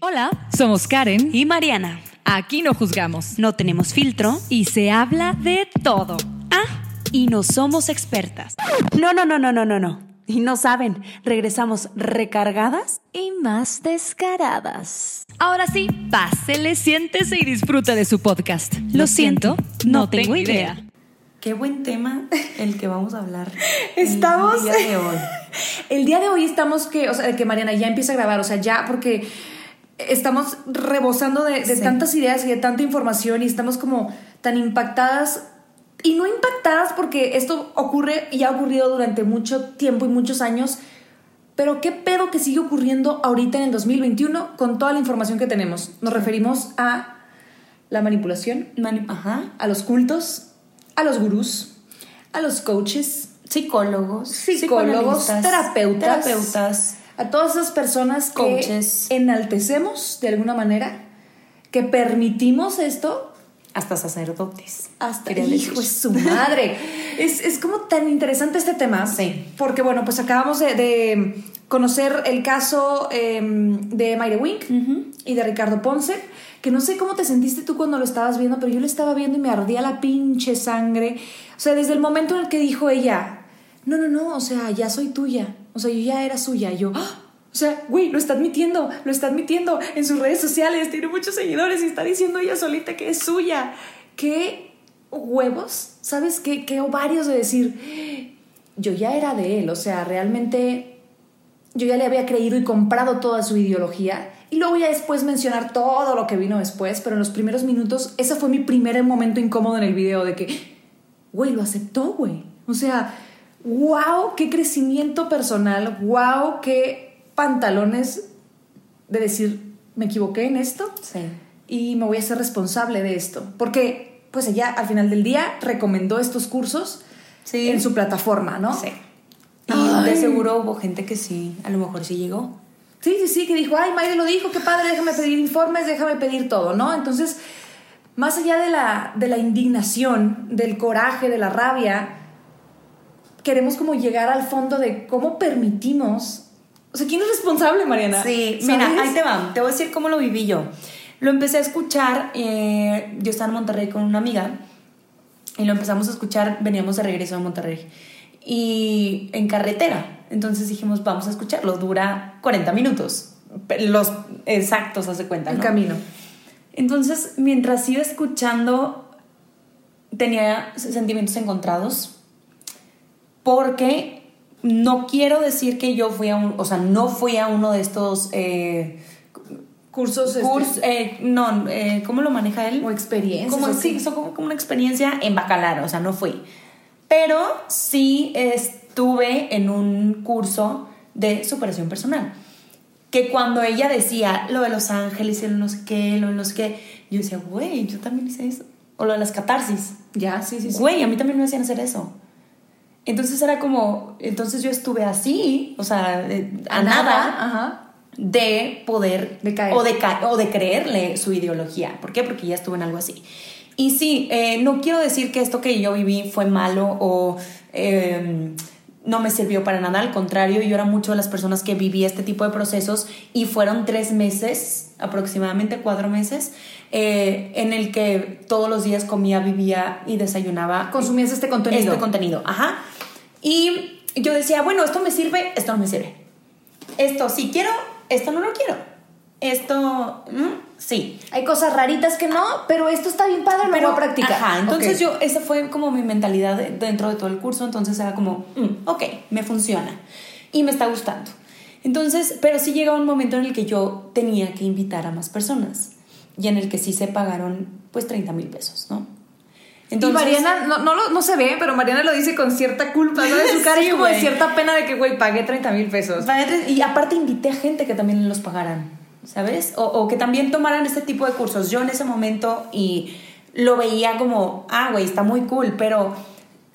Hola, somos Karen y Mariana. Aquí no juzgamos, No tenemos filtro y se habla de todo. Ah, y no somos expertas. No, no, no, no, no, no, no. Y no saben, regresamos recargadas y más descaradas. Ahora sí, pásele, siéntese y disfruta de su podcast. Lo, siento, no, tengo idea. Qué buen tema el que vamos a hablar. Estamos. El día de hoy. El día de hoy estamos que, o sea, que Mariana ya empieza a grabar, o sea, ya porque estamos rebosando de, de Sí. tantas ideas y de tanta información y estamos como tan impactadas y no impactadas porque esto ocurre y ha ocurrido durante mucho tiempo y muchos años, pero qué pedo que sigue ocurriendo ahorita en el 2021 con toda la información que tenemos. Nos referimos a la manipulación, Mani- Ajá. a los cultos, a los gurús, a los coaches, Psicólogos, Psicólogos, terapeutas. terapeutas. A todas esas personas que Coaches. enaltecemos de alguna manera, que permitimos esto hasta sacerdotes. hasta hijo decir. es su madre. es, es como tan interesante este tema. Sí. Porque bueno, pues acabamos de, de conocer el caso eh, de Mayre Wink y de Ricardo Ponce. Que no sé cómo te sentiste tú cuando lo estabas viendo, pero yo lo estaba viendo y me ardía la pinche sangre. O sea, desde el momento en el que dijo ella, no, no, no, o sea, ya soy tuya. O sea, yo ya era suya. Yo, "Ah". o sea, güey, lo está admitiendo, lo está admitiendo en sus redes sociales, tiene muchos seguidores y está diciendo ella solita que es suya. ¿Qué huevos? ¿Sabes qué? ¿Qué ovarios de decir, yo ya era de él? O sea, realmente yo ya le había creído y comprado toda su ideología. Y luego ya después mencionar todo lo que vino después, pero en los primeros minutos, ese fue mi primer momento incómodo en el video de que, güey, lo aceptó, güey. O sea, wow, qué crecimiento personal, wow, qué pantalones de decir, me equivoqué en esto Sí. y me voy a ser responsable de esto. Porque, pues ella al final del día recomendó estos cursos Sí. en su plataforma, ¿no? Sí. Y Ay. de seguro hubo gente que sí, a lo mejor sí llegó. Sí, sí, sí, que dijo, ay, Mayre lo dijo, qué padre, déjame pedir informes, déjame pedir todo, ¿no? Entonces, más allá de la, de la indignación, del coraje, de la rabia, queremos como llegar al fondo de cómo permitimos... O sea, ¿quién es responsable, Mariana? Sí, ¿Sabes? mira, ahí te va. Te voy a decir cómo lo viví yo. Lo empecé a escuchar, eh, yo estaba en Monterrey con una amiga y lo empezamos a escuchar, veníamos de regreso a Monterrey y en carretera. Entonces dijimos, vamos a escucharlo, dura 40 minutos, los exactos, hace cuenta. El ¿no? camino. Entonces, mientras iba escuchando, tenía sentimientos encontrados porque no quiero decir que yo fui a un, o sea, no fui a uno de estos eh, Cursos, este, eh, no, eh, ¿cómo lo maneja él? o experiencias. Como, sí, son como, como una experiencia en Bacalar, o sea, no fui. Pero sí estuve en un curso de superación personal. Que cuando ella decía lo de los ángeles y lo de no sé qué, lo de no sé qué, yo decía, güey, yo también hice eso. O lo de las catarsis. Ya, sí, sí, sí. Güey, a mí también me hacían hacer eso. Entonces era como, entonces yo estuve así, o sea, de- a nada Ajá. de poder De caer. O, de ca- o de creerle su ideología. ¿Por qué? Porque ya estuve en algo así. Y sí, eh, no quiero decir que esto que yo viví fue malo o eh, no me sirvió para nada. Al contrario, yo era mucho de las personas que viví este tipo de procesos y fueron tres meses, aproximadamente cuatro meses, eh, en el que todos los días comía, vivía y desayunaba. Consumías este contenido. Este contenido, ajá. Y yo decía, bueno, esto me sirve, esto no me sirve. Esto sí quiero, esto no lo quiero. Esto, mm, sí. Hay cosas raritas que no, pero esto está bien padre, lo voy a practicar. Ajá, entonces Ok. yo, esa fue como mi mentalidad de- dentro de todo el curso, entonces era como, mm, ok, me funciona y me está gustando. Entonces, pero sí llega un momento en el que yo tenía que invitar a más personas y en el que sí se pagaron pues 30 mil pesos, ¿no? Entonces, y Mariana, no, no, no, se ve, pero Mariana lo dice con cierta culpa, ¿no? De su cara es como de cierta pena de que, güey, pagué 30 mil pesos. Y aparte invité a gente que también los pagaran, ¿sabes? O, o, que también tomaran este tipo de cursos. Yo en ese momento y lo veía como, ah, güey, está muy cool, pero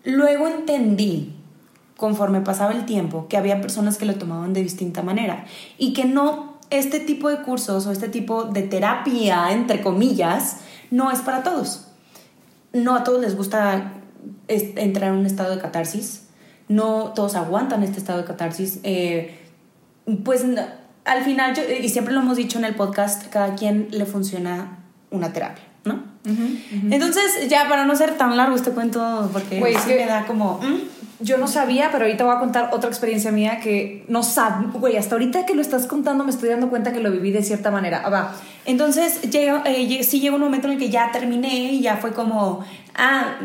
luego entendí, conforme pasaba el tiempo, que había personas que lo tomaban de distinta manera y que no, este tipo de cursos o este tipo de terapia, entre comillas, no es para todos no a todos les gusta entrar en un estado de catarsis, no todos aguantan este estado de catarsis. Eh, pues al final, y siempre lo hemos dicho en el podcast, cada quien le funciona una terapia, ¿no? Entonces, ya para no ser tan largo este cuento, porque me da como... Yo no sabía, pero ahorita voy a contar otra experiencia mía que no sabía, güey, hasta ahorita que lo estás contando me estoy dando cuenta que lo viví de cierta manera. Ah, va. Entonces, llega, eh, sí llegó un momento en el que ya terminé y ya fue como, ah,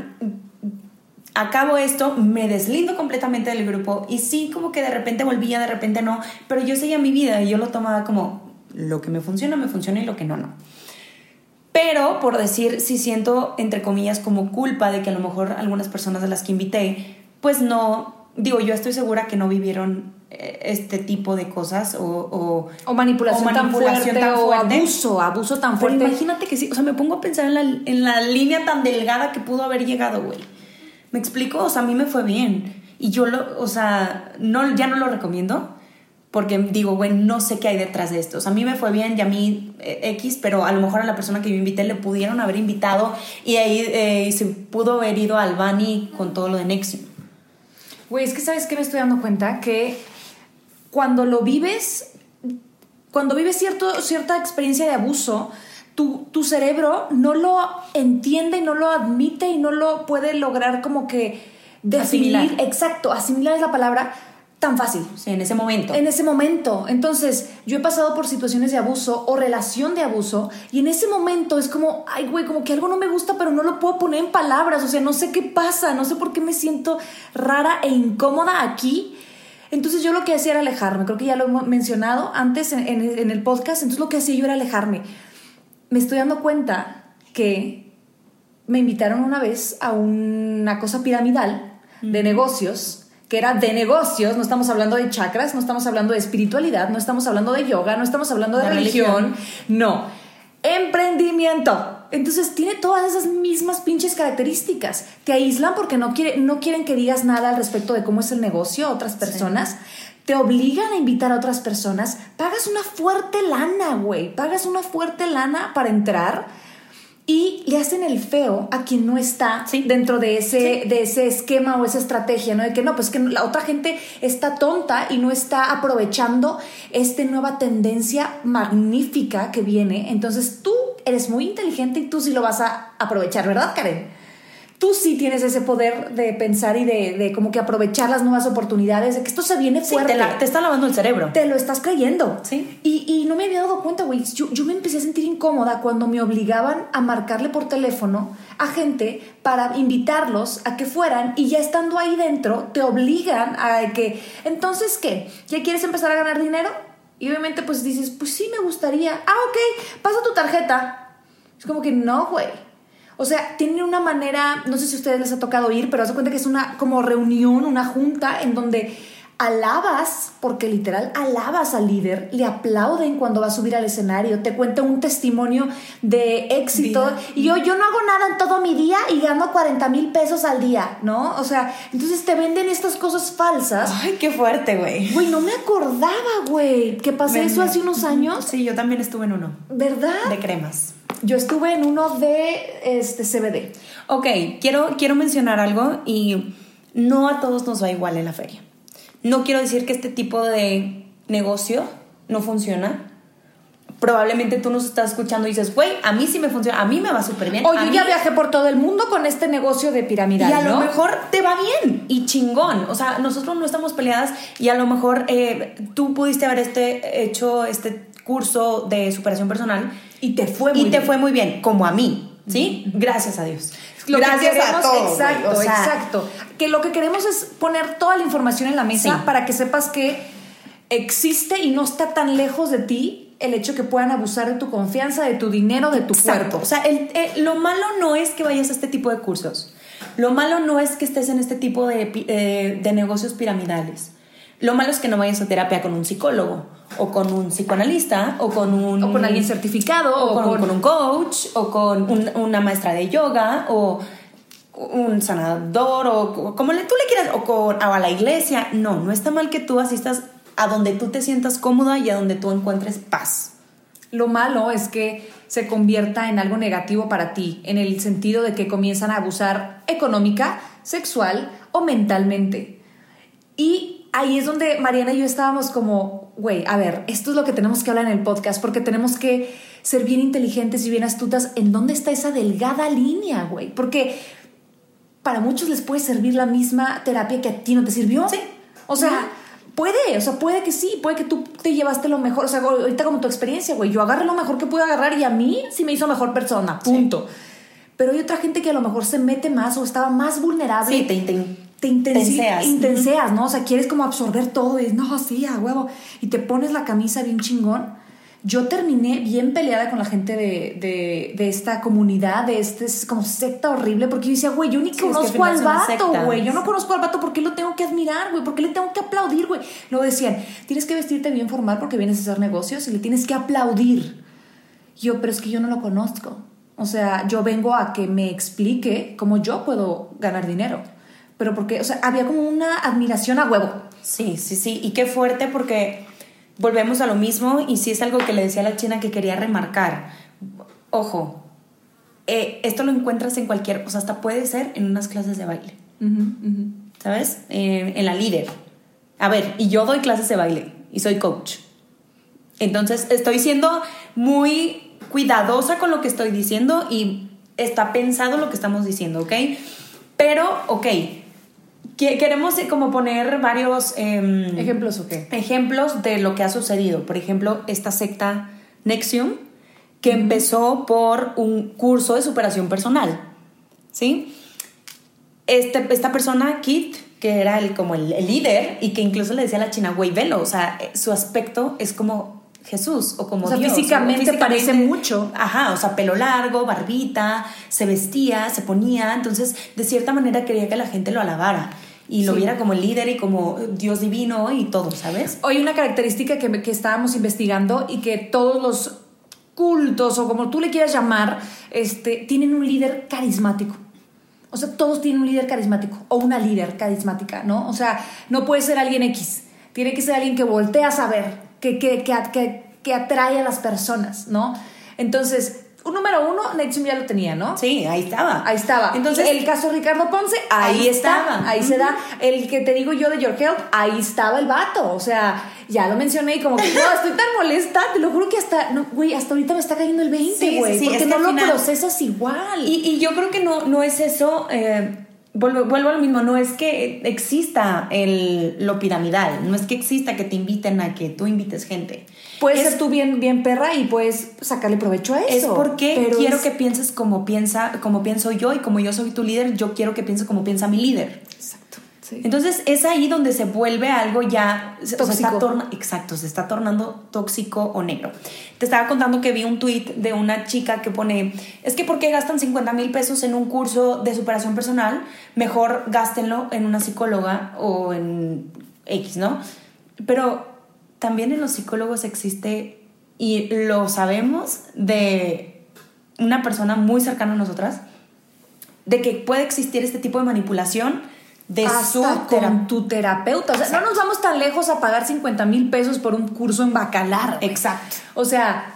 acabo esto, me deslindo completamente del grupo y sí, como que de repente volvía, de repente no, pero yo seguía mi vida y yo lo tomaba como lo que me funciona, me funciona y lo que no, no. Pero, por decir, sí siento, entre comillas, como culpa de que a lo mejor algunas personas de las que invité pues no, digo, yo estoy segura que no vivieron eh, este tipo de cosas o, o, manipulación, tan fuerte, o abuso, abuso tan fuerte. Pero imagínate que sí, o sea, me pongo a pensar en la, en la línea tan delgada que pudo haber llegado, güey. ¿Me explico? O sea, a mí me fue bien. Y yo lo, o sea, no, ya no lo recomiendo porque digo, güey, no sé qué hay detrás de esto. O sea, a mí me fue bien y a mí eh, X, pero a lo mejor a la persona que yo invité le pudieron haber invitado y ahí eh, se pudo haber ido al Bani con todo lo de Nexium. Güey, es que sabes que me estoy dando cuenta que cuando lo vives, cuando vives cierto, cierta experiencia de abuso, tu, tu, cerebro no lo entiende y no lo admite y no lo puede lograr como que definir. Asimilar. Exacto, asimilar es la palabra tan fácil. Sí, en ese momento. En ese momento. Entonces, yo he pasado por situaciones de abuso o relación de abuso y en ese momento es como, ay, güey, como que algo no me gusta, pero no lo puedo poner en palabras. O sea, no sé qué pasa, no sé por qué me siento rara e incómoda aquí. Entonces yo lo que hacía era alejarme. Creo que ya lo he mencionado antes en, en el podcast. Entonces lo que hacía yo era alejarme. Me estoy dando cuenta que me invitaron una vez a una cosa piramidal de negocios que era de negocios, no estamos hablando de chakras, no estamos hablando de espiritualidad, no estamos hablando de yoga, no estamos hablando de, religión, no, emprendimiento. Entonces tiene todas esas mismas pinches características. Te aíslan porque no, quiere, no quieren que digas nada al respecto de cómo es el negocio a otras personas. Te obligan a invitar a otras personas. Pagas una fuerte lana, güey. Pagas una fuerte lana para entrar y le hacen el feo a quien no está dentro de ese, de ese esquema o esa estrategia, ¿no? De que no, pues que la otra gente está tonta y no está aprovechando esta nueva tendencia magnífica que viene. Entonces tú eres muy inteligente y tú sí lo vas a aprovechar, ¿verdad, Karen? Tú sí tienes ese poder de pensar y de, como que aprovechar las nuevas oportunidades, de que esto se viene fuerte. te, está lavando el cerebro. Te lo estás creyendo. Sí. Y, y no me había dado cuenta, güey. Yo, yo, me empecé a sentir incómoda cuando me obligaban a marcarle por teléfono a gente para invitarlos a que fueran y ya estando ahí dentro te obligan a que, entonces, ¿qué? ¿Ya quieres empezar a ganar dinero? Y obviamente pues dices, pues sí me gustaría. Ah, ok, pasa tu tarjeta. Es como que no, güey o sea, tienen una manera, no sé si a ustedes les ha tocado ir, pero haz cuenta que es una como reunión, una junta en donde alabas, porque literal alabas al líder, le aplauden cuando va a subir al escenario, te cuenta un testimonio de éxito y yo, yo no hago nada en todo mi día y gano 40 mil pesos al día, ¿no? O sea, entonces te venden estas cosas falsas. Ay, qué fuerte, güey. Güey, no me acordaba, güey, que pasé eso hace unos años. Sí, yo también estuve en uno. ¿Verdad? De cremas. Yo estuve en uno de este CBD. Ok, quiero, quiero mencionar algo y no a todos nos va igual en la feria. No quiero decir que este tipo de negocio no funciona. Probablemente tú nos estás escuchando y dices, güey, a mí sí me funciona, a mí me va súper bien. O yo ya viajé por todo el mundo con este negocio de piramidal. Y a lo mejor te va bien y chingón. O sea, nosotros no estamos peleadas y a lo mejor eh, tú pudiste haber este, hecho este curso de superación personal y te fue muy y te fue muy bien, como a mí, ¿sí? Gracias a Dios. Gracias a todos. Exacto, exacto. Que lo que queremos es poner toda la información en la mesa para que sepas que existe y no está tan lejos de ti el hecho que puedan abusar de tu confianza, de tu dinero, de tu cuerpo. O sea, el- lo malo no es que vayas a este tipo de cursos. Lo malo no es que estés en este tipo de, eh, de negocios piramidales. Lo malo es que no vayas a terapia con un psicólogo, o con un psicoanalista, o con un... o con alguien certificado, o o, con, con, con un coach, o con un- una maestra de yoga, o un sanador, o como le, tú le quieras, o, con, o a la iglesia. No, no está mal que tú asistas a donde tú te sientas cómoda y a donde tú encuentres paz. Lo malo es que se convierta en algo negativo para ti, en el sentido de que comienzan a abusar económica, sexual o mentalmente. Y ahí es donde Mariana y yo estábamos como, güey, a ver, esto es lo que tenemos que hablar en el podcast, porque tenemos que ser bien inteligentes y bien astutas en dónde está esa delgada línea, güey. Porque para muchos les puede servir la misma terapia que a ti no te sirvió. Sí. O sea, puede, o sea, puede que sí, puede que tú te llevaste lo mejor. O sea, ahorita como tu experiencia, güey, yo agarré lo mejor que pude agarrar y a mí sí me hizo mejor persona, punto. Pero hay otra gente que a lo mejor se mete más o estaba más vulnerable. Sí, te, te, te intensi- tenseas. intenseas, ¿no? O sea, quieres como absorber todo y no, sí, a huevo. Y te pones la camisa bien chingón. Yo terminé bien peleada con la gente de, de, de esta comunidad, de este es como secta horrible, porque yo decía, güey, yo ni es que al conozco al vato, güey. Yo no conozco al vato, ¿por qué lo tengo que admirar, güey? ¿Por qué le tengo que aplaudir, güey? Luego decían, tienes que vestirte bien formal porque vienes a hacer negocios y le tienes que aplaudir. Yo, pero es que yo no lo conozco. O sea, yo vengo a que me explique cómo yo puedo ganar dinero. Pero porque, o sea, había como una admiración a huevo. Sí, sí, sí. Y qué fuerte porque volvemos a lo mismo y sí es algo que le decía a la china que quería remarcar. Ojo, eh, esto lo encuentras en cualquier, o sea, hasta puede ser en unas clases de baile, ¿sabes? Eh, en la líder. A ver, y yo doy clases de baile y soy coach. Entonces estoy siendo muy cuidadosa con lo que estoy diciendo y está pensado lo que estamos diciendo, ¿ok? Pero, ok, queremos eh, como poner varios em, ¿Ejemplos o qué? ejemplos de lo que ha sucedido. Por ejemplo, esta secta Nexium, que empezó por un curso de superación personal, ¿sí? Este, esta persona, Kit, que era el, como el, el líder y que incluso le decía a la china, güey, velo, o sea, eh, su aspecto es como Jesús o como O sea, Dios. físicamente parece mucho. Ajá, o sea, pelo largo, barbita, se vestía, se ponía, entonces de cierta manera quería que la gente lo alabara y lo Sí. viera como el líder y como Dios divino y todo, ¿sabes? Hoy una característica que, que estábamos investigando y que todos los cultos o como tú le quieras llamar, este, tienen un líder carismático. O sea, todos tienen un líder carismático o una líder carismática, ¿no? O sea, no puede ser alguien X. Tiene que ser alguien que voltea a saber, que, que, que, que, que atrae a las personas, ¿no? Entonces, un número uno, Nexium ya lo tenía, ¿no? Sí, ahí estaba. Ahí estaba. Entonces, el caso Ricardo Ponce, ahí, Ahí está. estaba. Ahí se da. El que te digo yo de Your Health, ahí estaba el vato. O sea, ya lo mencioné y como que no, estoy tan molesta. Te lo juro que hasta, no, güey, hasta ahorita me está cayendo el 20, Sí, sí, güey. sí, porque es que no lo final- procesas igual. Y, y yo creo que no, no es eso. eh, vuelvo, vuelvo a lo mismo. No es que exista el, lo piramidal. No es que exista que te inviten a que tú invites gente. Puedes es, ser tú bien, bien perra y puedes sacarle provecho a es eso. porque pero quiero es- que pienses como piensa, como pienso yo y como yo soy tu líder, yo quiero que piense como piensa mi líder. Exacto. sí. Entonces es ahí donde se vuelve algo ya o sea, está torna- exacto, se está tornando tóxico o negro. Te estaba contando que vi un tweet de una chica que pone, es que ¿por qué gastan 50 mil pesos en un curso de superación personal? Mejor gástenlo en una psicóloga o en X, ¿no? Pero también en los psicólogos existe, y lo sabemos, de una persona muy cercana a nosotras, de que puede existir este tipo de manipulación de su Hasta con tu terapeuta. O sea, no nos vamos tan lejos a pagar 50 mil pesos por un curso en bacalar. Exacto. O sea,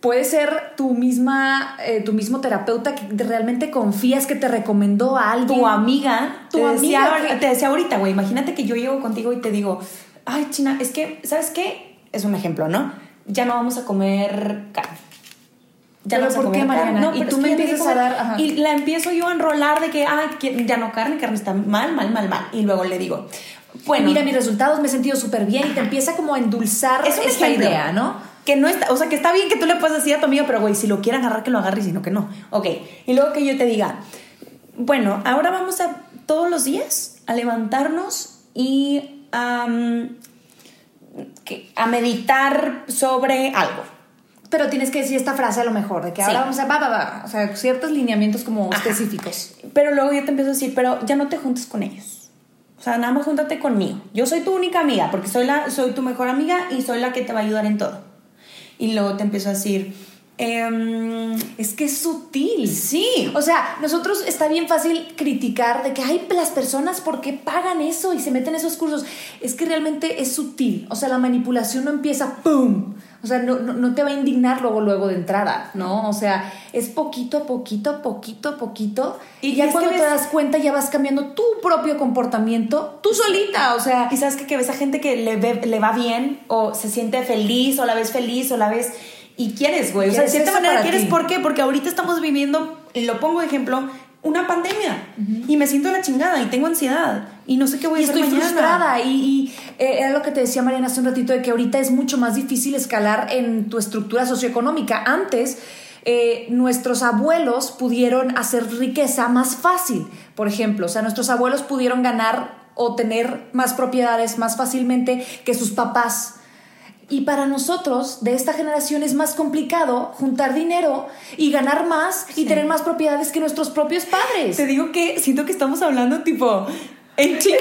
puede ser tu misma, eh, tu mismo terapeuta que realmente confías que te recomendó a alguien. Tu amiga, Tu te, decía, amiga que- te decía ahorita, güey, imagínate que yo llego contigo y te digo, ay, China, es que, ¿sabes qué? Es un ejemplo, ¿no? Ya no vamos a comer carne. Ya ¿Pero no por qué. Mariana? No, Y tú me empiezas a dar- ajá. Y la empiezo yo a enrolar de que, ay, que ya no carne, carne está mal, mal, mal, mal. Y luego le digo, bueno, Mira mis resultados, me he sentido súper bien y te empieza como a endulzar es esta ejemplo. idea, ¿no? Que no está, o sea, que está bien que tú le puedas decir a tu amiga, pero güey, si lo quiere agarrar, que lo agarre y si no, que no. Ok. Y luego que yo te diga, bueno, ahora vamos a todos los días a levantarnos y a meditar sobre algo. Pero tienes que decir esta frase a lo mejor, de que Sí. ahora vamos a, va, va, va, o sea, ciertos lineamientos como Ajá. específicos. Pero luego yo te empiezo a decir, pero ya no te juntes con ellos. O sea, nada más júntate conmigo. Yo soy tu única amiga, porque soy, la, soy tu mejor amiga y soy la que te va a ayudar en todo. Y luego te empiezo a decir, em, Es que es sutil. sí, O sea, nosotros está bien fácil criticar de que hay las personas por qué pagan eso y se meten esos cursos. Es que realmente es sutil. O sea, la manipulación no empieza ¡pum! O sea, no, no, no te va a indignar luego, luego de entrada, ¿no? O sea, es poquito a poquito, a poquito a poquito. Y, Y ya cuando te das cuenta ya vas cambiando tu propio comportamiento, tú solita. O sea, Y sabes que, que ves a gente que le, ve- le va bien o se siente feliz o la ves feliz o la ves y quieres, güey. O sea, de cierta manera quieres. ti. ¿Por qué? Porque ahorita estamos viviendo, y lo pongo de ejemplo, una pandemia. Y me siento la chingada y tengo ansiedad y no sé qué voy a hacer estoy mañana. frustrada y, y, eh, era lo que te decía Mariana hace un ratito de que ahorita es mucho más difícil escalar en tu estructura socioeconómica. Antes eh, nuestros abuelos pudieron hacer riqueza más fácil, por ejemplo, o sea, nuestros abuelos pudieron ganar o tener más propiedades más fácilmente que sus papás. Y para nosotros, de esta generación, es más complicado juntar dinero y ganar más y tener más propiedades que nuestros propios padres. Te digo que siento que estamos hablando tipo en chinga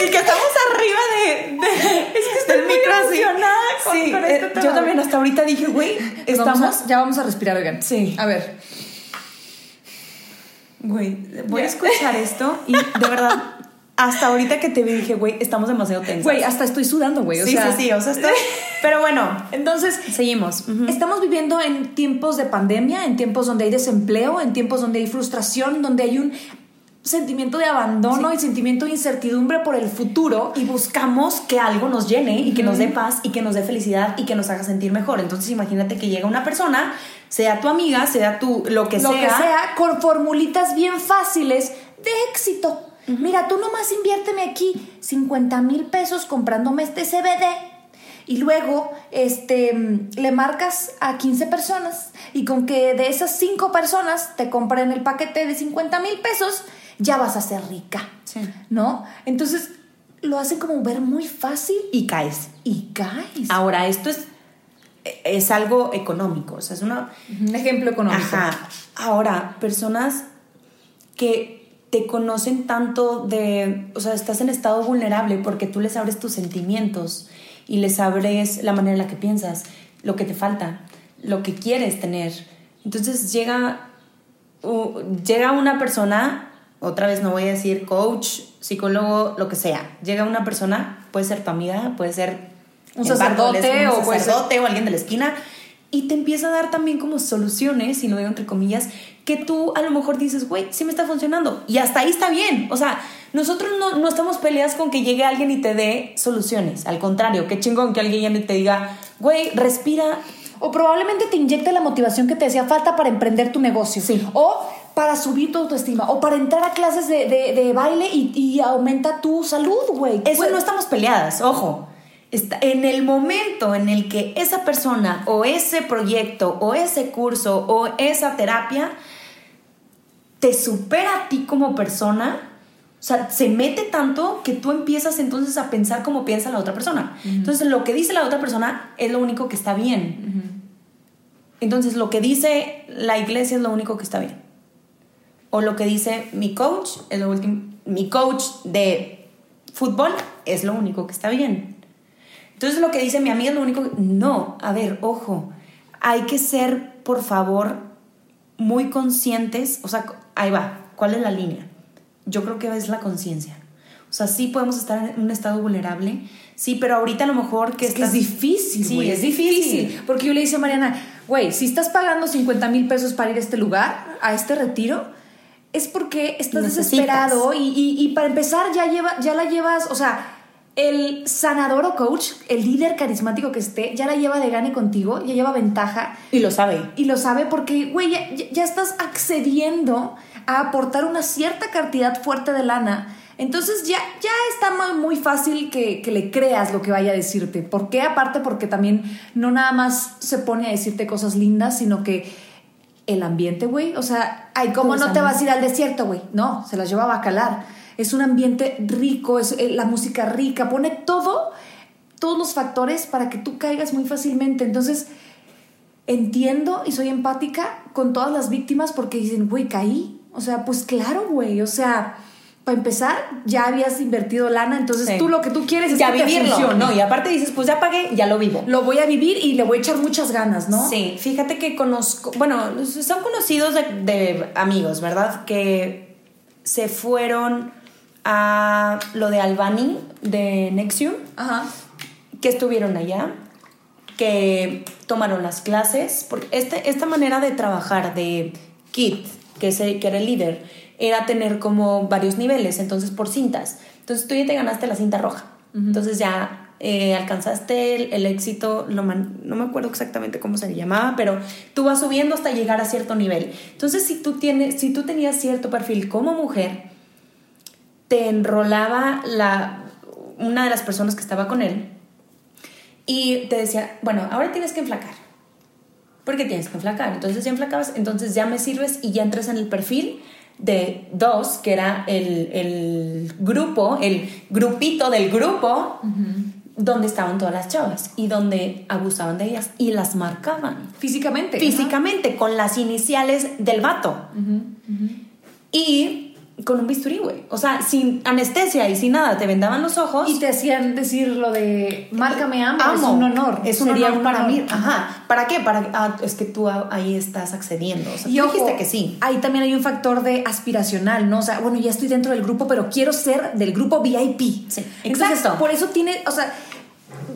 y que estamos arriba de, de- Es que estoy del muy micro así. emocionada con- Sí, con este eh, tema. yo también hasta ahorita dije, güey, Vamos estamos a- ya vamos a respirar, oigan. Sí. A ver. Güey, voy a escuchar esto y de verdad, hasta ahorita que te vi dije, güey, estamos demasiado tensos. Güey, hasta estoy sudando, güey. Sí, sea, sí, sí, o sea, estoy... Pero bueno, Entonces, seguimos. Estamos viviendo en tiempos de pandemia, en tiempos donde hay desempleo, en tiempos donde hay frustración, donde hay un sentimiento de abandono y sentimiento de incertidumbre por el futuro. Y buscamos que algo nos llene y que nos dé paz y que nos dé felicidad y que nos haga sentir mejor. Entonces imagínate que llega una persona, sea tu amiga, sea tu lo que lo sea. que sea, con formulitas bien fáciles de éxito. Mira, tú nomás inviérteme aquí 50 mil pesos comprándome este CBD y luego este, le marcas a 15 personas y con que de esas 5 personas te compren el paquete de 50 mil pesos, ya vas a ser rica. Sí. ¿No? Entonces lo hacen como ver muy fácil Y caes. y caes. Ahora, esto es, es algo económico, o sea, es una... Un ejemplo económico. Ajá. Ahora, personas que te conocen tanto de, o sea, estás en estado vulnerable porque tú les abres tus sentimientos y les abres la manera en la que piensas, lo que te falta, lo que quieres tener. Entonces llega, llega una persona, otra vez no voy a decir coach, psicólogo, lo que sea, llega una persona, puede ser tu amiga, puede ser Un sacerdote un o puede ser- o alguien de la esquina y te empieza a dar también como soluciones, y lo digo entre comillas, que tú a lo mejor dices, güey, sí me está funcionando. Y hasta ahí está bien. O sea, nosotros no, no estamos peleadas con que llegue alguien y te dé soluciones. Al contrario, qué chingón que alguien llegue y te diga, güey, respira. O probablemente te inyecte la motivación que te hacía falta para emprender tu negocio. Sí. O para subir tu autoestima. O para entrar a clases de, de- de baile y, y aumenta tu salud, güey. Eso Pues- no estamos peleadas, ojo. Está, en el momento en el que esa persona o ese proyecto o ese curso o esa terapia te supera a ti como persona, o sea, se mete tanto que tú empiezas entonces a pensar como piensa la otra persona. Entonces, lo que dice la otra persona es lo único que está bien. Entonces, lo que dice la iglesia es lo único que está bien. O lo que dice mi coach es lo último. Mi coach de fútbol es lo único que está bien. Entonces, lo que dice mi amiga es lo único que. No, a ver, ojo. Hay que ser, por favor, muy conscientes. O sea, ahí va. ¿Cuál es la línea? Yo creo que es la conciencia. O sea, sí podemos estar en un estado vulnerable, sí, pero ahorita a lo mejor que Es que estás- es difícil, Sí, es difícil. Porque yo le dije a Mariana, güey, si estás pagando 50 mil pesos para ir a este lugar, a este retiro, es porque estás Necesitas. desesperado y, y- y para empezar ya, lleva, ya la llevas, o sea, el sanador o coach, el líder carismático que esté, ya la lleva de gane contigo, ya lleva ventaja Y lo sabe. y lo sabe porque, güey, ya, ya- estás accediendo a aportar una cierta cantidad fuerte de lana. Entonces ya, ya está muy, muy fácil que, que le creas lo que vaya a decirte. ¿Por qué? Aparte porque también no nada más se pone a decirte cosas lindas, sino que el ambiente, güey. O sea, ay, ¿cómo no te vas a ir al desierto, güey? No, se las lleva a bacalar. Es un ambiente rico, es eh, la música rica, pone todo todos los factores para que tú caigas muy fácilmente. Entonces, entiendo y soy empática con todas las víctimas porque dicen, güey, caí. O sea, pues claro, güey. O sea, para empezar, ya habías invertido lana, entonces tú lo que tú quieres es ya que te vivirlo. funcione. No, y aparte dices, pues ya pagué, ya lo vivo. Lo voy a vivir y le voy a echar muchas ganas, ¿no? Sí, fíjate que conozco, bueno, son conocidos de, de amigos, ¿verdad? Que se fueron a lo de Albany, de Nexium, Ajá. que estuvieron allá, que tomaron las clases, porque este, esta manera de trabajar de Kit, que, es el- que era el líder, era tener como varios niveles, entonces por cintas. Entonces tú ya te ganaste la cinta roja, entonces ya eh, alcanzaste el, el éxito, lo man- no me acuerdo exactamente cómo se le llamaba, pero tú vas subiendo hasta llegar a cierto nivel. Entonces si tú, tienes, si tú tenías cierto perfil como mujer, te enrolaba la, una de las personas que estaba con él y te decía, bueno, ahora tienes que enflacar. Porque tienes que enflacar. Entonces ya enflacabas, entonces ya me sirves y ya entras en el perfil de dos, que era el, el grupo, el grupito del grupo, donde estaban todas las chavas y donde abusaban de ellas y las marcaban Físicamente. físicamente con las iniciales del vato. Y con un bisturí, güey. O sea, sin anestesia y sin nada, te vendaban los ojos. Y te hacían decir lo de, márcame amo, es Amo. un honor. Es un Sería honor para mí. Ajá. ¿Para qué? Para, ah, es que tú ahí estás accediendo. O sea, Y tú ojo, dijiste que sí. Ahí también hay un factor de aspiracional, ¿no? O sea, bueno, ya estoy dentro del grupo, pero quiero ser del grupo VIP. Sí, Entonces, exacto. por eso tiene, o sea,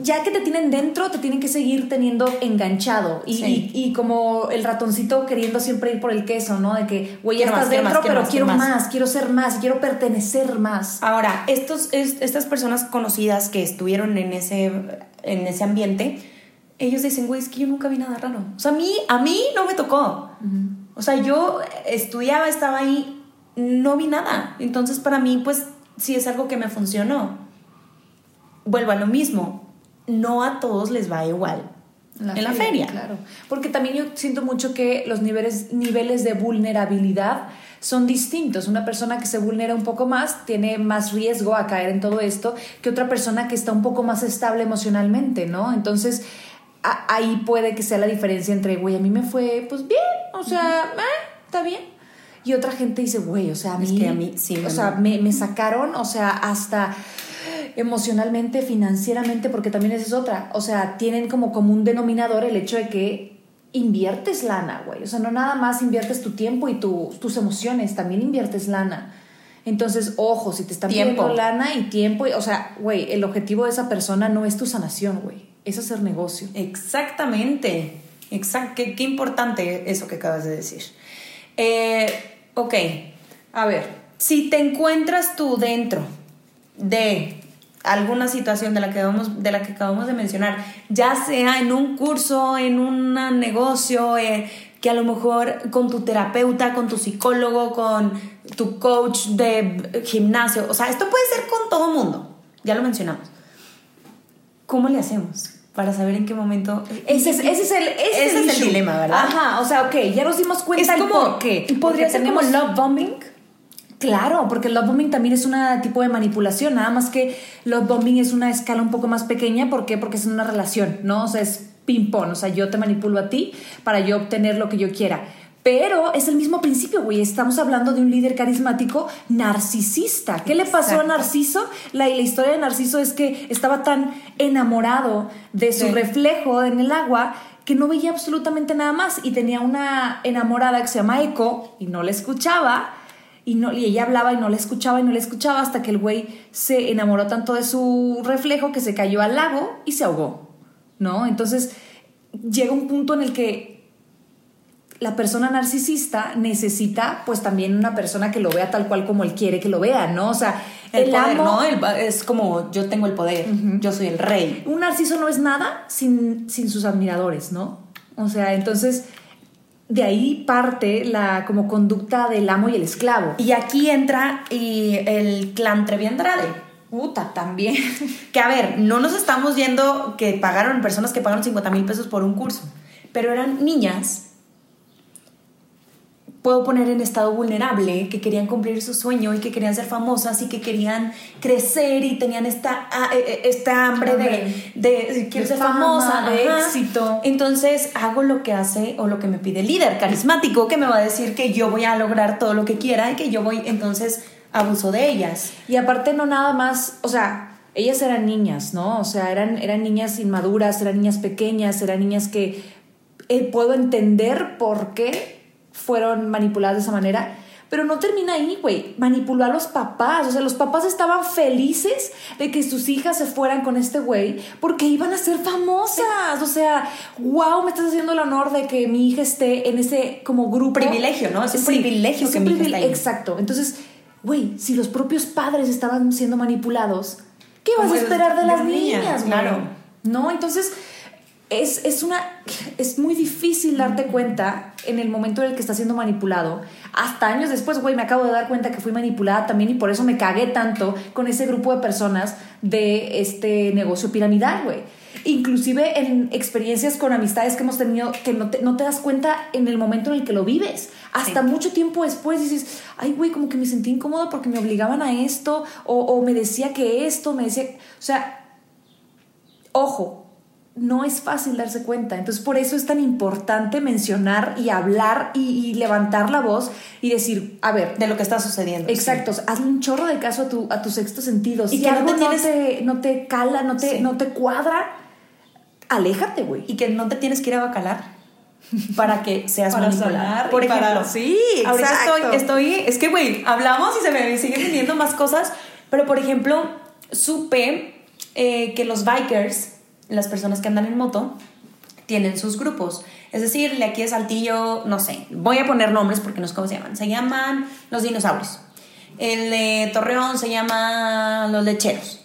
ya que te tienen dentro, te tienen que seguir teniendo enganchado. Y, Sí. y- y como el ratoncito queriendo siempre ir por el queso, ¿no? De que, güey, ya estás más, dentro, más, pero más, quiero más. quiero ser más, quiero pertenecer más. Ahora, estos, es- estas personas conocidas que estuvieron en ese, en ese ambiente, ellos dicen, güey, es que yo nunca vi nada raro. O sea, a mí, a mí no me tocó. O sea, yo estudiaba, estaba ahí, no vi nada. Entonces, para mí, pues, sí es algo que me funcionó. Vuelvo a lo mismo. No a todos les va igual. en la feria. Claro. Porque también yo siento mucho que los niveles, niveles de vulnerabilidad son distintos. Una persona que se vulnera un poco más tiene más riesgo a caer en todo esto que otra persona que está un poco más estable emocionalmente, ¿no? Entonces, a- ahí puede que sea la diferencia entre, güey, a mí me fue, pues bien, o sea, eh, está bien. Y otra gente dice, güey, o sea, a mí, Es que a mí sí, o sea, me, me sacaron, o sea, hasta emocionalmente, financieramente, porque también esa es otra. O sea, tienen como común denominador el hecho de que inviertes lana, güey. O sea, no nada más inviertes tu tiempo y tu- tus emociones, también inviertes lana. Entonces, ojo, si te están Tiempo. pidiendo lana y tiempo, y- o sea, güey, el objetivo de esa persona no es tu sanación, güey. Es hacer negocio. Exactamente. Exact qué, qué importante eso que acabas de decir. Eh, ok. A ver, Si te encuentras tú dentro de alguna situación de la que acabamos de, la que acabamos de mencionar, ya sea en un curso, en un negocio, eh, que a lo mejor con tu terapeuta, con tu psicólogo, con tu coach de gimnasio, o sea, esto puede ser con todo mundo, ya lo mencionamos. ¿Cómo le hacemos para saber en qué momento? ese es, ese es el, ese Ese es el, es dilema, ¿verdad? Ajá, o sea, ok, ya nos dimos Es cuenta el como, por qué. podría ser como love bombing. Claro, porque el love bombing también es un tipo de manipulación, nada más que love bombing es una escala un poco más pequeña, ¿por qué? Porque es una relación, ¿no? O sea, es ping-pong, o sea, yo te manipulo a ti para yo obtener lo que yo quiera. Pero es el mismo principio, güey. Estamos hablando de un líder carismático narcisista. ¿Qué le pasó a. Narciso? La, la historia de Narciso es que estaba tan enamorado de su Sí. reflejo en el agua que no veía absolutamente nada más y tenía una enamorada que se llama Eco y no le escuchaba y, no, y ella hablaba y no le escuchaba y no le escuchaba hasta que el güey se enamoró tanto de su reflejo que se cayó al lago y se ahogó, ¿no? Entonces llega un punto en el que la persona narcisista necesita pues también una persona que lo vea tal cual como él quiere que lo vea, ¿no? O sea, El, el poder, amo- ¿no? El- es como yo tengo el poder, yo soy el rey. un narciso no es nada sin, sin sus admiradores, ¿no? O sea, entonces de ahí parte la como conducta del amo y el esclavo. Y aquí entra y el clan Trevi Andrade. Puta, también. Que a ver, no nos estamos yendo que pagaron personas que pagaron 50 mil pesos por un curso, pero eran niñas puedo poner en estado vulnerable, que querían cumplir su sueño y que querían ser famosas y que querían crecer y tenían esta, ah, eh, eh, esta hambre de, de, quiero ser famosa, de ajá. éxito. Entonces hago lo que hace o lo que me pide el líder carismático que me va a decir que yo voy a lograr todo lo que quiera y que yo voy, entonces abuso de ellas. Y aparte no nada más, o sea, ellas eran niñas, ¿no? O sea, eran, eran niñas inmaduras, eran niñas pequeñas, eran niñas que eh, puedo entender por qué fueron manipuladas de esa manera. Pero no termina ahí, güey. Manipuló a los papás. O sea, los papás estaban felices de que sus hijas se fueran con este güey porque iban a ser famosas. O sea, wow, me estás haciendo el honor de que mi hija esté en ese como grupo. Privilegio, ¿no? Es un privilegio es que un mi hija privile- está ahí. Exacto. Entonces, güey, si los propios padres estaban siendo manipulados, ¿qué vas ¿Cómo a es esperar de las niñas, güey? Claro. ¿No? Entonces, es, es una. Es muy difícil darte cuenta en el momento en el que estás siendo manipulado. Hasta años después, güey, me acabo de dar cuenta que fui manipulada también y por eso me cagué tanto con ese grupo de personas de este negocio piramidal, güey. Inclusive en experiencias con amistades que hemos tenido que no te, no te das cuenta en el momento en el que lo vives. Hasta Sí. mucho tiempo después dices, ay, güey, como que me sentí incómodo porque me obligaban a esto o, o me decía que esto, me decía... O sea, ojo, no es fácil darse cuenta. Entonces, por eso es tan importante mencionar y hablar y, y levantar la voz y decir, a ver, De lo que está sucediendo. Exacto, hazle un chorro de caso a tu, a tu sexto sentido. Y si que no algo no, te, no te cala, no te, Sí. no te cuadra, aléjate, güey. Y que no te tienes que ir a bacalar para que seas Para manipulada. sanar Por y para- ejemplo, sí, exacto. estoy, estoy, es que güey, hablamos y se me siguen viniendo más cosas, pero por ejemplo, supe eh, que los bikers, las personas que andan en moto, tienen sus grupos. Es decir, de aquí de Saltillo, no sé, voy a poner nombres porque no sé cómo se llaman. Se llaman los dinosaurios. El de Torreón se llama los lecheros.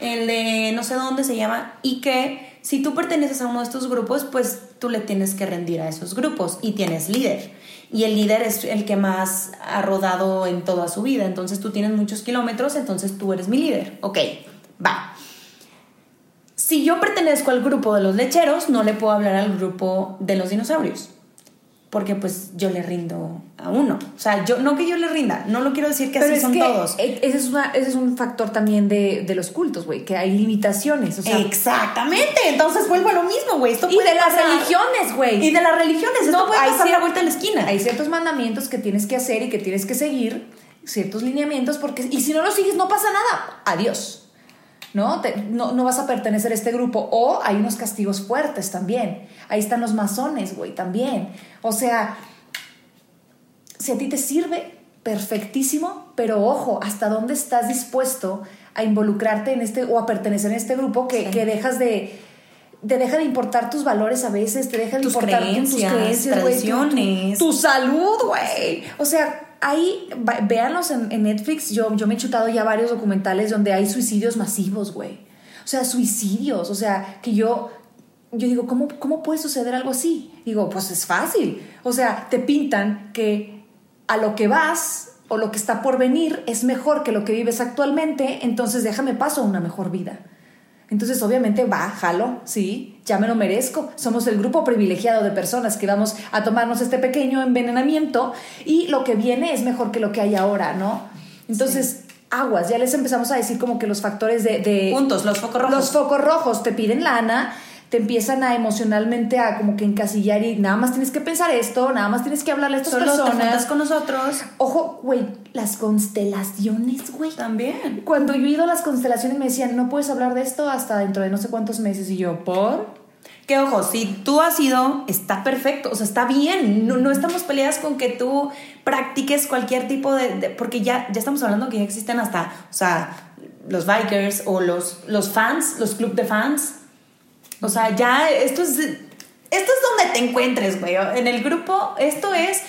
El de no sé dónde se llama. Y que si tú perteneces a uno de estos grupos, pues tú le tienes que rendir a esos grupos y tienes líder. Y el líder es el que más ha rodado en toda su vida. Entonces tú tienes muchos kilómetros, entonces tú eres mi líder. Ok, va. Si yo pertenezco al grupo de los lecheros, no le puedo hablar al grupo de los dinosaurios. Porque pues yo le rindo a uno. O sea, yo no que yo le rinda, no lo quiero decir que Pero así es son que todos. e- ese es, una- ese es un factor también de, de los cultos, güey, que hay limitaciones. O sea, Exactamente. Entonces vuelvo a lo mismo, güey. Esto y puede de las religiones, güey. Y de las religiones. Esto No, puede pasar la vuelta a la esquina. Hay ciertos mandamientos que tienes que hacer y que tienes que seguir, ciertos lineamientos, porque y si no los sigues no pasa nada. Adiós. ¿No? Te- no, no vas a pertenecer a este grupo. O hay unos castigos fuertes también. Ahí están los masones, güey, también. O sea, si a ti te sirve, perfectísimo, pero ojo, hasta dónde estás dispuesto a involucrarte en este o a pertenecer en este grupo que, Sí. que dejas de te deja de importar tus valores a veces, te deja de Tus importar creencias, tus creencias, güey, tu- tu- tradiciones. tu, salud, güey. O sea, ahí, véanlos en, en Netflix. Yo, yo me he chutado ya varios documentales donde hay suicidios masivos, güey. O sea, suicidios. O sea, que yo, yo digo, ¿cómo, ¿cómo puede suceder algo así? Digo, pues es fácil. O sea, te pintan que a lo que vas o lo que está por venir es mejor que lo que vives actualmente, entonces déjame paso a una mejor vida. Entonces, obviamente, va, jalo, sí, ya me lo merezco. Somos el grupo privilegiado de personas que vamos a tomarnos este pequeño envenenamiento y lo que viene es mejor que lo que hay ahora, ¿no? Entonces, aguas, ya les empezamos a decir como que los factores de... de Puntos, los focos rojos. Los focos rojos te piden lana, te empiezan a emocionalmente a como que encasillar y nada más tienes que pensar esto, nada más tienes que hablarle a estas Solo te personas. con nosotros. Ojo, güey, las constelaciones, güey. También. Cuando yo he ido a las constelaciones me decían, no puedes hablar de esto hasta dentro de no sé cuántos meses. Y yo, ¿por? Que ojo, si tú has ido, está perfecto, o sea, está bien. No, no estamos peleadas con que tú practiques cualquier tipo de. de- porque ya, ya estamos hablando que ya existen hasta, o sea, los bikers o los, los fans, los club de fans. O sea, ya esto es. Esto es donde te encuentres, güey. En el grupo, esto es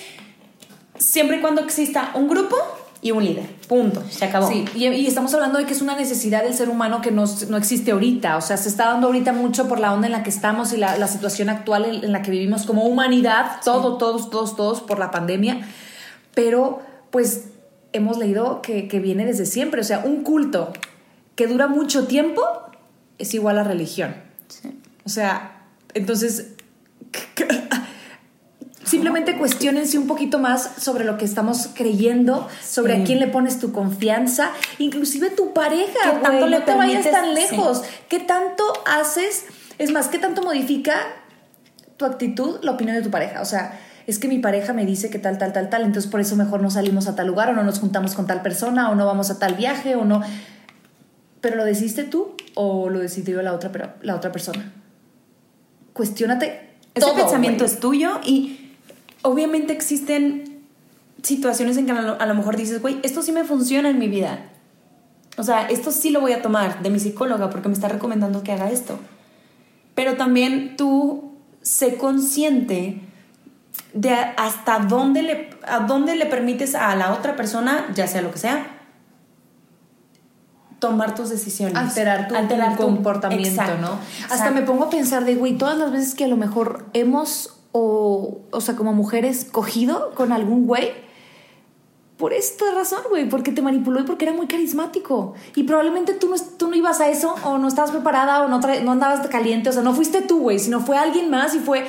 siempre y cuando exista un grupo y un líder. Punto. Se acabó. Sí, y, y estamos hablando de que es una necesidad del ser humano que no, no existe ahorita. O sea, se está dando ahorita mucho por la onda en la que estamos y la, la situación actual en, en la que vivimos como humanidad. Todo, todos, todos, todos por la pandemia. Pero, pues, hemos leído que, que viene desde siempre. O sea, un culto que dura mucho tiempo es igual a religión. Sí. O sea, entonces Simplemente cuestionense un poquito más sobre lo que estamos creyendo, sobre a quién le pones tu confianza, inclusive tu pareja. ¿Qué güey, tanto le no te vayas tan lejos. ¿Qué tanto haces? Es más, ¿qué tanto modifica tu actitud la opinión de tu pareja? O sea, es que mi pareja me dice que tal, tal, tal, tal, entonces por eso mejor no salimos a tal lugar o no nos juntamos con tal persona o no vamos a tal viaje o no. Pero lo decidiste tú o lo decidió la otra, pero- la otra persona. Cuestiónate. Ese todo, pensamiento güey. es tuyo y obviamente existen situaciones en que a lo, a lo mejor dices, güey, esto sí me funciona en mi vida. O sea, esto sí lo voy a tomar de mi psicóloga porque me está recomendando que haga esto. Pero también tú sé consciente de hasta dónde le, a dónde le permites a la otra persona, ya sea lo que sea, tomar tus decisiones. alterar tu, Alterar tu- comportamiento, Exacto, ¿no? Hasta me pongo a pensar de, güey, todas las veces que a lo mejor hemos, o, o sea, como mujeres, cogido con algún güey, por esta razón, güey, porque te manipuló y porque era muy carismático. Y probablemente tú no, tú no ibas a eso, o no estabas preparada, o no, no andabas caliente, o sea, no fuiste tú, güey, sino fue alguien más y fue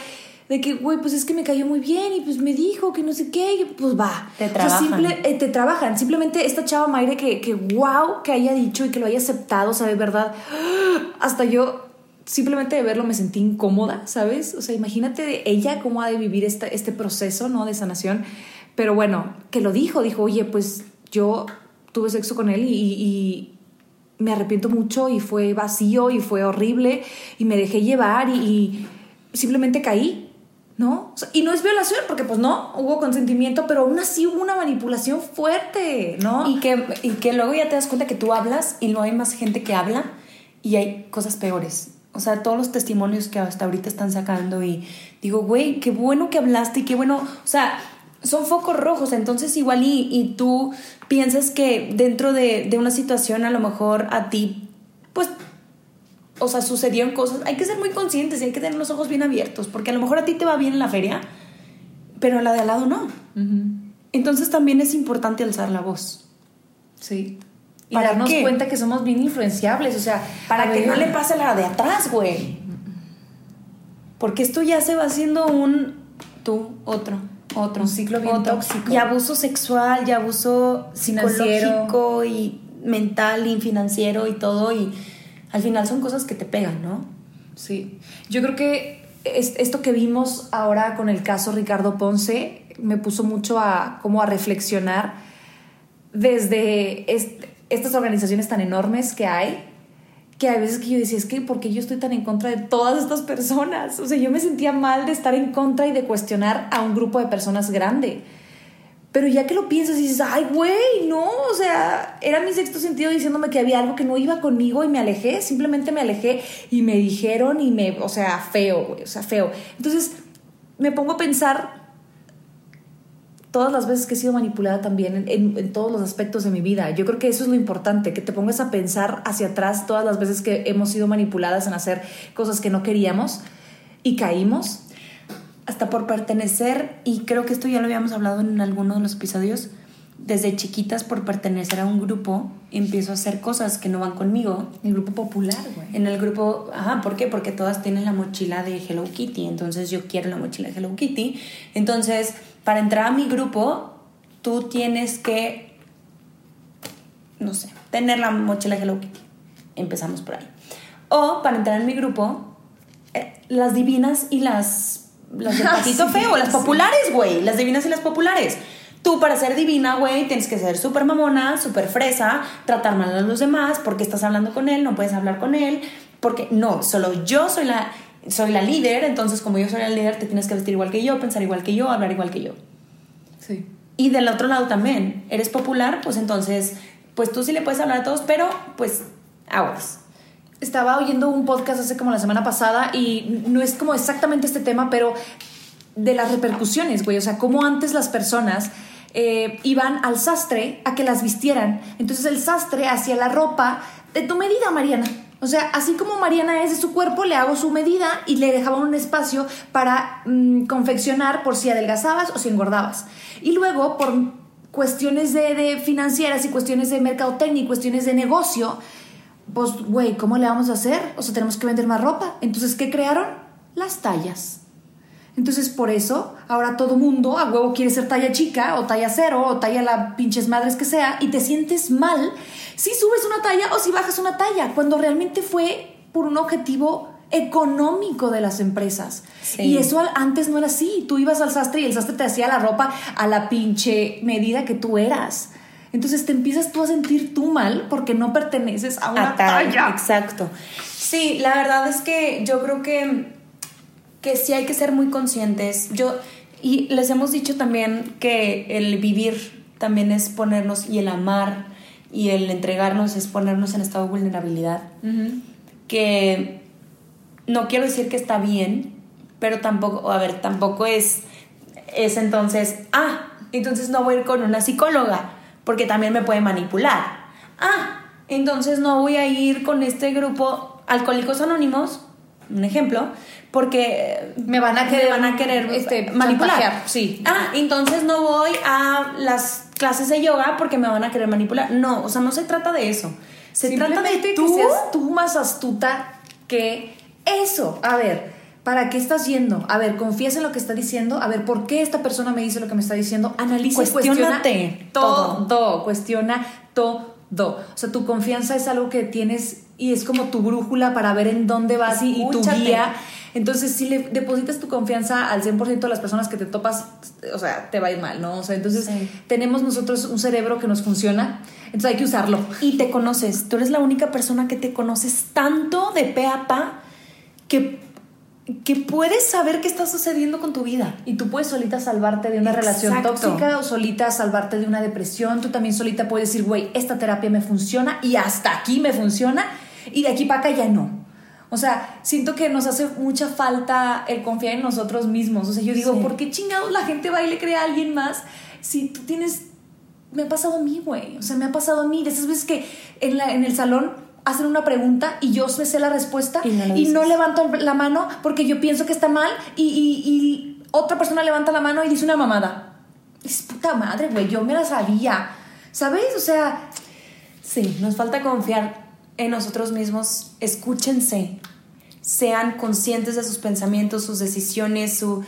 de que, güey, pues es que me cayó muy bien y pues me dijo que no sé qué, y pues va. Te O sea, trabajan. simple- eh, te trabajan. Simplemente esta chava Mayre que, que wow, que haya dicho y que lo haya aceptado, o sea, de verdad, hasta yo simplemente de verlo me sentí incómoda, ¿sabes? O sea, imagínate de ella cómo ha de vivir esta, este proceso, ¿no? De sanación. Pero bueno, que lo dijo, dijo, oye, pues yo tuve sexo con él y, y me arrepiento mucho y fue vacío y fue horrible y me dejé llevar y, y simplemente caí, ¿no? Y no es violación, porque pues no, hubo consentimiento, pero aún así hubo una manipulación fuerte, ¿no? Y que, y que luego ya te das cuenta que tú hablas y no hay más gente que habla y hay cosas peores. O sea, todos los testimonios que hasta ahorita están sacando y digo, güey, qué bueno que hablaste y qué bueno, o sea, son focos rojos, entonces igual y, y tú piensas que dentro de, de una situación a lo mejor a ti, pues, o sea, sucedieron cosas, hay que ser muy conscientes y hay que tener los ojos bien abiertos, porque a lo mejor a ti te va bien en la feria, pero a la de al lado no. Entonces también es importante alzar la voz. sí. Y ¿Para darnos qué? cuenta que somos bien influenciables, o sea, Para que ver, no le pase a la de atrás, güey. Porque esto ya se va haciendo un tú, otro, otro. Un ciclo bien otro. tóxico. Y abuso sexual, y abuso Financiero. psicológico y mental y financiero y todo. Y al final son cosas que te pegan, ¿no? Sí, yo creo que es- esto que vimos ahora con el caso Ricardo Ponce me puso mucho a como a reflexionar desde est- estas organizaciones tan enormes que hay, que hay veces que yo decía, es que ¿por qué yo estoy tan en contra de todas estas personas? O sea, yo me sentía mal de estar en contra y de cuestionar a un grupo de personas grande. Pero ya que lo piensas y dices, ay, güey, no, o sea, era mi sexto sentido diciéndome que había algo que no iba conmigo y me alejé, simplemente me alejé y me dijeron y me, o sea, feo, güey, o sea, feo. Entonces, me pongo a pensar todas las veces que he sido manipulada también en, en- todos los aspectos de mi vida. Yo creo que eso es lo importante, que te pongas a pensar hacia atrás todas las veces que hemos sido manipuladas en hacer cosas que no queríamos y caímos. Hasta por pertenecer, y creo que esto ya lo habíamos hablado en alguno de los episodios, desde chiquitas por pertenecer a un grupo, empiezo a hacer cosas que no van conmigo. El grupo popular, güey. En el grupo, ajá, ¿por qué? Porque todas tienen la mochila de Hello Kitty, entonces yo quiero la mochila de Hello Kitty. Entonces, para entrar a mi grupo, tú tienes que, no sé, tener la mochila de Hello Kitty. Empezamos por ahí. O para entrar en mi grupo, eh, las divinas y las, las del patito Sí, feo, las sí. populares, güey, las divinas y las populares. Tú para ser divina, güey, tienes que ser súper mamona, súper fresa, tratar mal a los demás, porque estás hablando con él, no puedes hablar con él, porque no, solo yo soy la, soy la líder, entonces como yo soy la líder, te tienes que vestir igual que yo, pensar igual que yo, hablar igual que yo. Sí. Y del otro lado también, eres popular, pues entonces, pues tú sí le puedes hablar a todos, pero pues aguas. Estaba oyendo un podcast hace como la semana pasada y no es como exactamente este tema, pero de las repercusiones, güey. O sea, cómo antes las personas eh, iban al sastre a que las vistieran. Entonces el sastre hacía la ropa de tu medida, Mariana. O sea, así como Mariana es de su cuerpo, le hago su medida y le dejaban un espacio para mm, confeccionar por si adelgazabas o si engordabas. Y luego, por cuestiones de, de financieras y cuestiones de mercadotecnia y cuestiones de negocio, pues, güey, ¿cómo le vamos a hacer? O sea, tenemos que vender más ropa. Entonces, ¿qué crearon? Las tallas. Entonces, por eso, ahora todo mundo a huevo quiere ser talla chica o talla cero o talla la pinches madres que sea y te sientes mal si subes una talla o si bajas una talla, cuando realmente fue por un objetivo económico de las empresas. Y eso antes no era así. Tú ibas al sastre y el sastre te hacía la ropa a la pinche medida que tú eras. Entonces te empiezas tú a sentir tú mal porque no perteneces a una talla. Exacto. Sí, la verdad es que yo creo que, que sí hay que ser muy conscientes. Yo, y les hemos dicho también que el vivir también es ponernos y el amar y el entregarnos es ponernos en estado de vulnerabilidad. Que no quiero decir que está bien, pero tampoco, a ver, tampoco es, es entonces, ah, entonces no voy a ir con una psicóloga, porque también me puede manipular. Ah, entonces no voy a ir con este grupo Alcohólicos Anónimos, un ejemplo, porque me van a querer, van a querer este, manipular. Sí. Ah, entonces no voy a las clases de yoga porque me van a querer manipular. No, o sea, no se trata de eso. Se trata de que tú, seas tú más astuta que eso, a ver, ¿para qué estás yendo? A ver, confías en lo que está diciendo. A ver, ¿por qué esta persona me dice lo que me está diciendo? Analiza cuestiona todo, todo, cuestiona todo. O sea, tu confianza es algo que tienes y es como tu brújula para ver en dónde vas y, tu guía. Entonces, si le depositas tu confianza al 100% de las personas que te topas, o sea, te va a ir mal, ¿no? O sea, entonces tenemos nosotros un cerebro que nos funciona, entonces hay que usarlo. Y te conoces, tú eres la única persona que te conoces tanto de pe a pa que, que puedes saber qué está sucediendo con tu vida. Y tú puedes solita salvarte de una relación tóxica o solita salvarte de una depresión. Tú también solita puedes decir, güey, esta terapia me funciona y hasta aquí me funciona y de aquí para acá ya no. O sea, siento que nos hace mucha falta el confiar en nosotros mismos. O sea, yo digo, ¿por qué chingados la gente va y le cree a alguien más si tú tienes... Me ha pasado a mí, güey. O sea, me ha pasado a mí. De esas veces que en, la, en el salón hacen una pregunta y yo me sé la respuesta y no, levanto la mano porque yo pienso que está mal y, otra persona levanta la mano y dice una mamada. Es puta madre, güey, yo me la sabía. ¿Sabes? O sea... Sí, nos falta confiar en nosotros mismos. Escúchense. Sean conscientes de sus pensamientos, sus decisiones, su,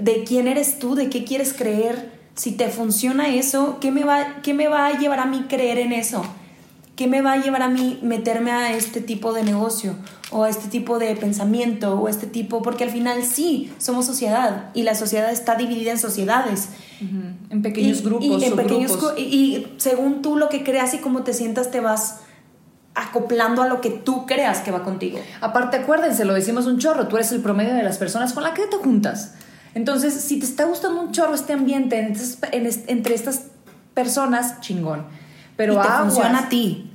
de quién eres tú, de qué quieres creer. Si te funciona eso, ¿qué me va, qué me va a llevar a mí creer en eso? ¿Qué me va a llevar a mí meterme a este tipo de negocio o a este tipo de pensamiento o a este tipo? Porque al final sí, somos sociedad y la sociedad está dividida en sociedades. En pequeños grupos. Y, en pequeños, y, según tú lo que creas y cómo te sientas, te vas acoplando a lo que tú creas que va contigo. Aparte, acuérdense, lo decimos un chorro, tú eres el promedio de las personas con las que te juntas. Entonces, si te está gustando un chorro este ambiente entre estas personas, chingón pero y te funciona a ti.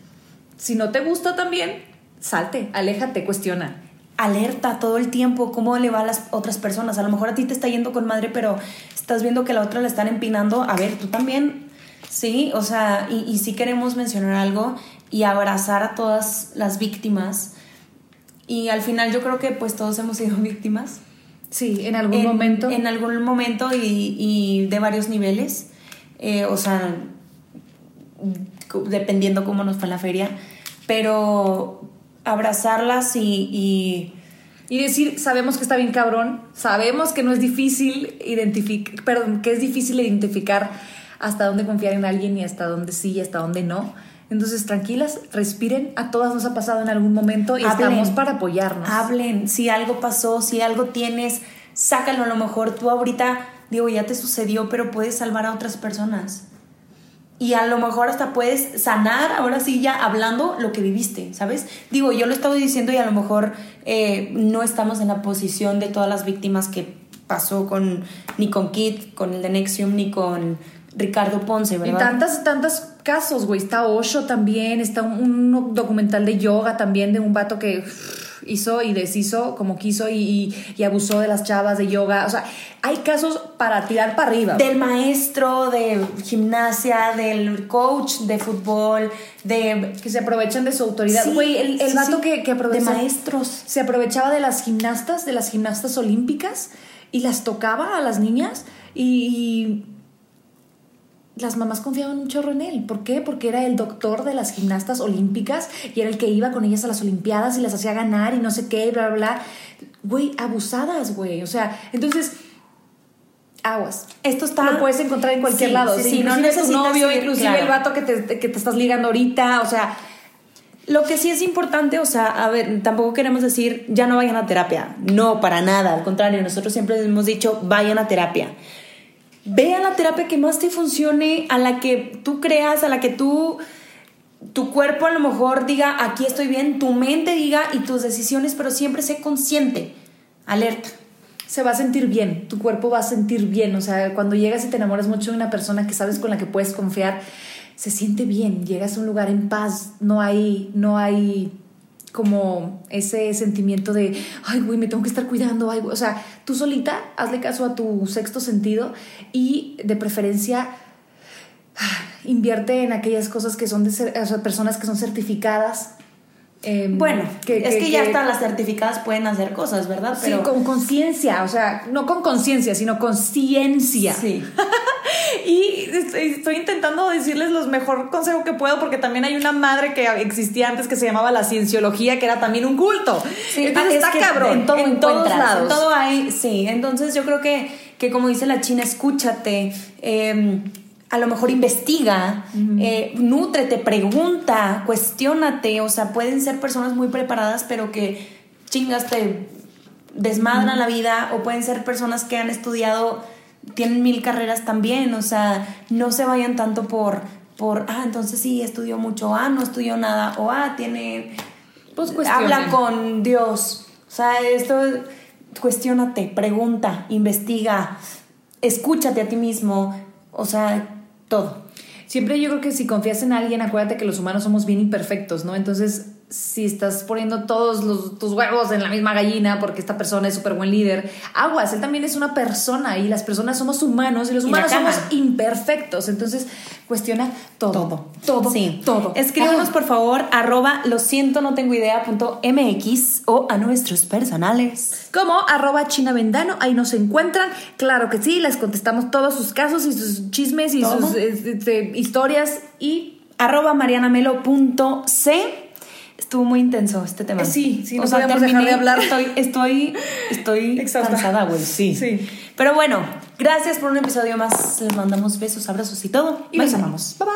Si no te gusta también, salte, aléjate, cuestiona. Alerta todo el tiempo cómo le va a las otras personas. A lo mejor a ti te está yendo con madre, pero estás viendo que la otra le están empinando. A ver, tú también, sí, o sea, y, y sí queremos mencionar algo y abrazar a todas las víctimas. Y al final yo creo que pues todos hemos sido víctimas. Sí, en algún momento. En algún momento y, y de varios niveles. Eh, o sea, dependiendo cómo nos fue en la feria, pero abrazarlas y, y, decir, sabemos que está bien cabrón, sabemos que no es difícil identificar, perdón, que es difícil identificar hasta dónde confiar en alguien y hasta dónde sí y hasta dónde no. Entonces, tranquilas, respiren. A todas nos ha pasado en algún momento y estamos para apoyarnos. Hablen. Si algo pasó, si algo tienes, sácalo. A lo mejor tú ahorita, digo, ya te sucedió, pero puedes salvar a otras personas y a lo mejor hasta puedes sanar, ahora sí ya hablando lo que viviste, ¿sabes? Digo, yo lo estaba diciendo y a lo mejor eh, no estamos en la posición de todas las víctimas que pasó con ni con Kit, con el de Nexium, ni con Ricardo Ponce, ¿verdad? Y tantas, tantos casos, güey. Está Osho también, está un, documental de yoga también de un vato que hizo y deshizo como quiso y, abusó de las chavas de yoga. O sea, hay casos para tirar para arriba. Del maestro de gimnasia, del coach de fútbol, de... Que se aprovechan de su autoridad. Güey, el, el vato que, que De maestros. Se aprovechaba de las gimnastas, de las gimnastas olímpicas y las tocaba a las niñas y las mamás confiaban un chorro en él. ¿Por qué? Porque era el doctor de las gimnastas olímpicas y era el que iba con ellas a las olimpiadas y las hacía ganar y no sé qué, bla, bla, bla. Güey, abusadas, güey. O sea, entonces aguas. Esto está. Lo puedes encontrar en cualquier lado. Sí, Sí, sí, no inclusive tu necesitas novio, ir, inclusive claro. el vato que te, que te estás ligando ahorita. O sea, Lo que sí es importante, o sea, a ver, tampoco queremos decir ya no vayan a terapia. No, para nada. Al contrario, nosotros siempre hemos dicho vayan a terapia. Ve a la terapia que más te funcione, a la que tú creas, a la que tú, tu cuerpo a lo mejor diga aquí estoy bien, tu mente diga y tus decisiones, pero siempre sé consciente, alerta. se va a sentir bien, tu cuerpo va a sentir bien, o sea, cuando llegas y te enamoras mucho de una persona que sabes con la que puedes confiar, se siente bien, llegas a un lugar en paz, no hay, no hay como ese sentimiento de, ay, güey, me tengo que estar cuidando, ay, güey". o sea, tú solita hazle caso a tu sexto sentido y de preferencia invierte en aquellas cosas que son de cer- o sea, personas que son certificadas. em, Bueno, es que, ya hasta las certificadas pueden hacer cosas, ¿verdad? Sí, con conciencia, o sea, no con conciencia, sino con ciencia. Sí. Y estoy, intentando decirles los mejor consejo que puedo porque también hay una madre que existía antes que se llamaba la cienciología, que era también un culto. Sí, Entonces es está que cabrón. En, todo en todos lados. En todo hay, sí. Entonces yo creo que, que como dice la China, escúchate. eh, a lo mejor investiga, eh, nútrete, pregunta, cuestiónate. O sea, pueden ser personas muy preparadas, pero que chingas te desmadran la vida. O pueden ser personas que han estudiado, tienen mil carreras también. O sea, no se vayan tanto por, por ah, entonces sí, estudió mucho, ah, no estudió nada, o ah, tiene Pues cuestionen. habla con Dios. O sea, esto, cuestiónate, pregunta, investiga, escúchate a ti mismo. O sea, todo. Siempre yo creo que si confías en alguien, acuérdate que los humanos somos bien imperfectos, ¿no? Entonces, si estás poniendo todos los- tus huevos en la misma gallina porque esta persona es súper buen líder, aguas, él también es una persona y las personas somos humanos y los humanos somos imperfectos. Entonces, cuestiona todo. Todo. Todo. Sí. Todo. Escríbanos, por favor, arroba lo siento, no tengo idea, punto MX o a nuestros personales. Como arroba China Vendano, ahí nos encuentran. Claro que sí, les contestamos todos sus casos y sus chismes y Todo. sus este, historias y Arroba marianamelo.c. Estuvo muy intenso este tema. Eh, sí, sí, no podíamos dejar de hablar. Estoy, estoy, estoy Exhausta. cansada, güey. Sí. Sí. Pero bueno, gracias por un episodio más. Les mandamos besos, abrazos y todo. y Bye, los bye. amamos. Bye bye.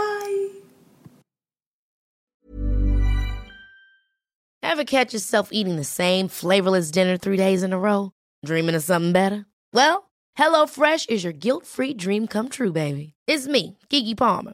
Ever catch yourself eating the same flavorless dinner three days in a row? Dreaming of something better? Well, HelloFresh is your guilt free dream come true, baby. It's me, Kiki Palmer.